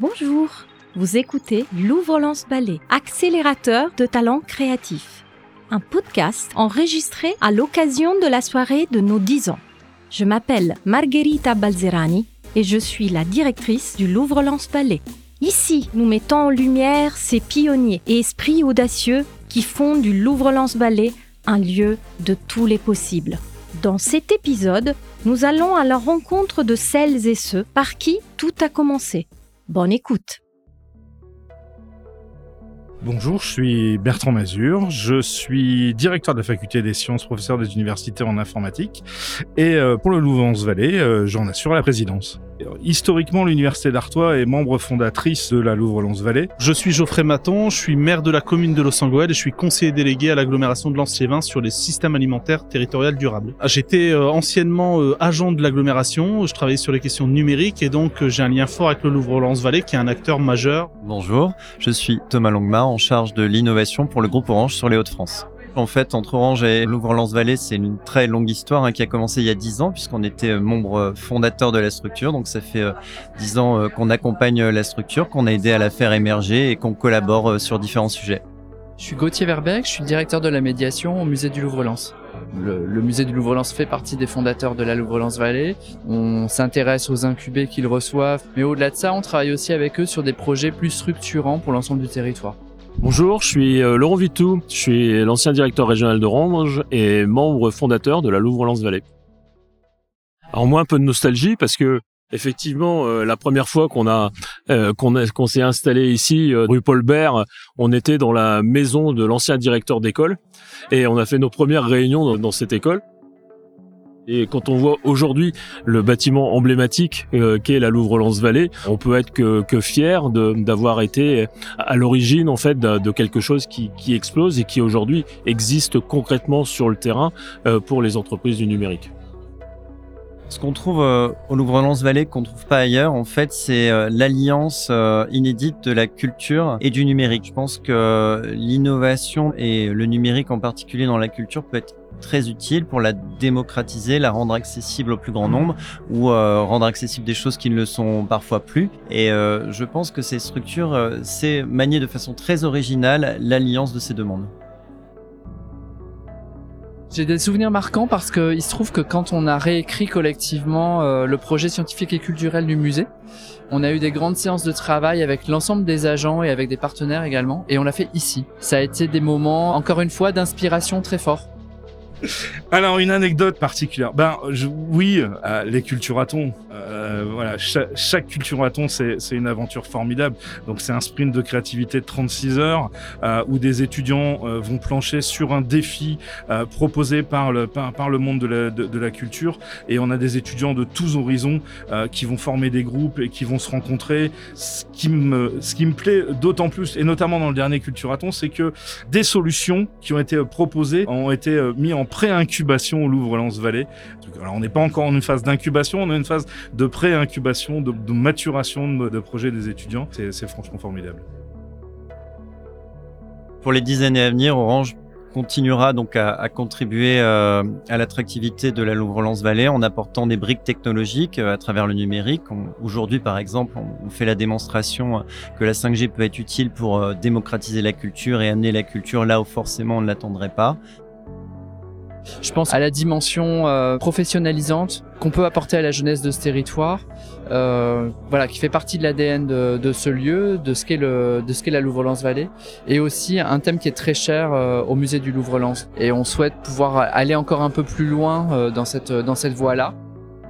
Bonjour, vous écoutez Louvre-Lance Ballet, accélérateur de talents créatifs. Un podcast enregistré à l'occasion de la soirée de nos 10 ans. Je m'appelle Margherita Balzerani et je suis la directrice du Louvre-Lance Ballet. Ici, nous mettons en lumière ces pionniers et esprits audacieux qui font du Louvre-Lance Ballet un lieu de tous les possibles. Dans cet épisode, nous allons à la rencontre de celles et ceux par qui tout a commencé. Bonne écoute. Bonjour, je suis Bertrand Mazur, je suis directeur de la faculté des sciences, professeur des universités en informatique, et euh, pour le Louvre-Lens-Vallée, euh, j'en assure la présidence. Historiquement, l'Université d'Artois est membre fondatrice de la Louvre-Lens-Vallée. Je suis Geoffrey Maton, je suis maire de la commune de Los Angeles et je suis conseiller délégué à l'agglomération de Lens-Liévin sur les systèmes alimentaires territoriaux durables. J'étais euh, anciennement agent de l'agglomération, je travaillais sur les questions numériques et donc j'ai un lien fort avec le Louvre-Lens-Vallée qui est un acteur majeur. Bonjour, je suis Thomas Longmar en charge de l'innovation pour le groupe Orange sur les Hauts-de-France. En fait, entre Orange et Louvre-Lens-Vallée, c'est une très longue histoire hein, qui a commencé il y a 10 ans puisqu'on était euh, membre fondateur de la structure. Donc ça fait euh, 10 ans euh, qu'on accompagne la structure, qu'on a aidé à la faire émerger et qu'on collabore euh, sur différents sujets. Je suis Gauthier Verbeck, je suis directeur de la médiation au musée du Louvre-Lens. Le, le, musée du Louvre-Lens fait partie des fondateurs de la Louvre-Lens-Vallée. On s'intéresse aux incubés qu'ils reçoivent, mais au-delà de ça, on travaille aussi avec eux sur des projets plus structurants pour l'ensemble du territoire. Bonjour, je suis euh, Laurent Vitou, je suis l'ancien directeur régional d'Orange et membre fondateur de la Louvre-Lens-Vallée. Alors moi un peu de nostalgie parce que effectivement euh, la première fois qu'on a euh, qu'on s'est installé ici rue Paul Bert, on était dans la maison de l'ancien directeur d'école et on a fait nos premières réunions dans cette école. Et quand on voit aujourd'hui le bâtiment emblématique euh, qu'est la Louvre-Lens-Vallée, on peut être que, que fier d'avoir été à l'origine en fait de, de, quelque chose qui, qui explose et qui aujourd'hui existe concrètement sur le terrain euh, pour les entreprises du numérique. Ce qu'on trouve euh, au Louvre-Lens-Vallée qu'on trouve pas ailleurs, en fait, c'est euh, l'alliance euh, inédite de la culture et du numérique. Je pense que l'innovation et le numérique en particulier dans la culture peut être très utile pour la démocratiser, la rendre accessible au plus grand nombre ou rendre accessible des choses qui ne le sont parfois plus. Et je pense que ces structures, c'est manier de façon très originale l'alliance de ces deux mondes. J'ai des souvenirs marquants parce qu'il se trouve que quand on a réécrit collectivement euh, le projet scientifique et culturel du musée, on a eu des grandes séances de travail avec l'ensemble des agents et avec des partenaires également, et on l'a fait ici. Ça a été des moments, encore une fois, d'inspiration très forts. Alors une anecdote particulière. Ben je, oui, euh, les culturatons. Euh, voilà, chaque, chaque culturaton c'est une aventure formidable. Donc c'est un sprint de créativité de 36 heures euh, où des étudiants euh, vont plancher sur un défi euh, proposé par le par, le monde de la de, la culture et on a des étudiants de tous horizons qui vont former des groupes et qui vont se rencontrer. Ce qui me ce qui me plaît d'autant plus et notamment dans le dernier culturaton, c'est que des solutions qui ont été proposées ont été mis en pré-incubation au Louvre-Lens-Vallée. Alors on n'est pas encore en une phase d'incubation, on est une phase de pré-incubation, de, maturation de, projets des étudiants. C'est franchement formidable. Pour les dix années à venir, Orange continuera donc à, contribuer euh, à l'attractivité de la Louvre-Lens-Vallée en apportant des briques technologiques euh, à travers le numérique. Aujourd'hui, par exemple, on, fait la démonstration que la 5G peut être utile pour euh, démocratiser la culture et amener la culture là où forcément on ne l'attendrait pas. Je pense à la dimension euh, professionnalisante qu'on peut apporter à la jeunesse de ce territoire, euh, voilà, qui fait partie de l'ADN de, ce lieu, de ce qu'est le, de ce qu'est la Louvre-Lens-Vallée, et aussi un thème qui est très cher euh, au musée du Louvre-Lens. Et on souhaite pouvoir aller encore un peu plus loin euh, dans cette dans cette voie-là.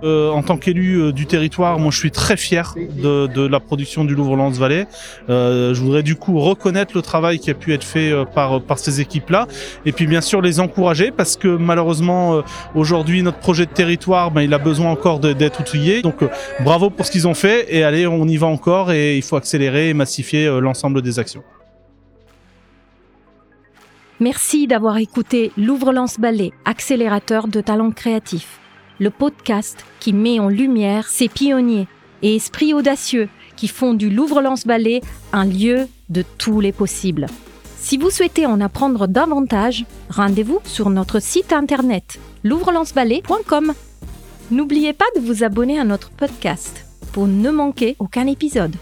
Euh, en tant qu'élu euh, du territoire, moi je suis très fier de, la production du Louvre-Lens-Vallée. Euh, je voudrais du coup reconnaître le travail qui a pu être fait par, ces équipes-là et puis bien sûr les encourager parce que malheureusement aujourd'hui notre projet de territoire, ben, il a besoin encore d'être outillé. Donc bravo pour ce qu'ils ont fait et allez on y va encore et il faut accélérer et massifier l'ensemble des actions. Merci d'avoir écouté Louvre-Lens-Ballet, accélérateur de talents créatifs le podcast qui met en lumière ces pionniers et esprits audacieux qui font du Louvre-Lens-Ballet un lieu de tous les possibles. Si vous souhaitez en apprendre davantage, rendez-vous sur notre site internet louvrelanceballet.com. N'oubliez pas de vous abonner à notre podcast pour ne manquer aucun épisode.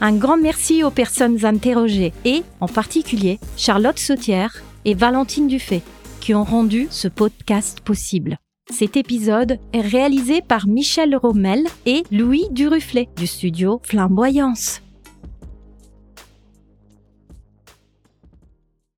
Un grand merci aux personnes interrogées et, en particulier, Charlotte Sautière et Valentine Dufay, qui ont rendu ce podcast possible. Cet épisode est réalisé par Michel Rommel et Louis Duruflet du studio Flamboyance.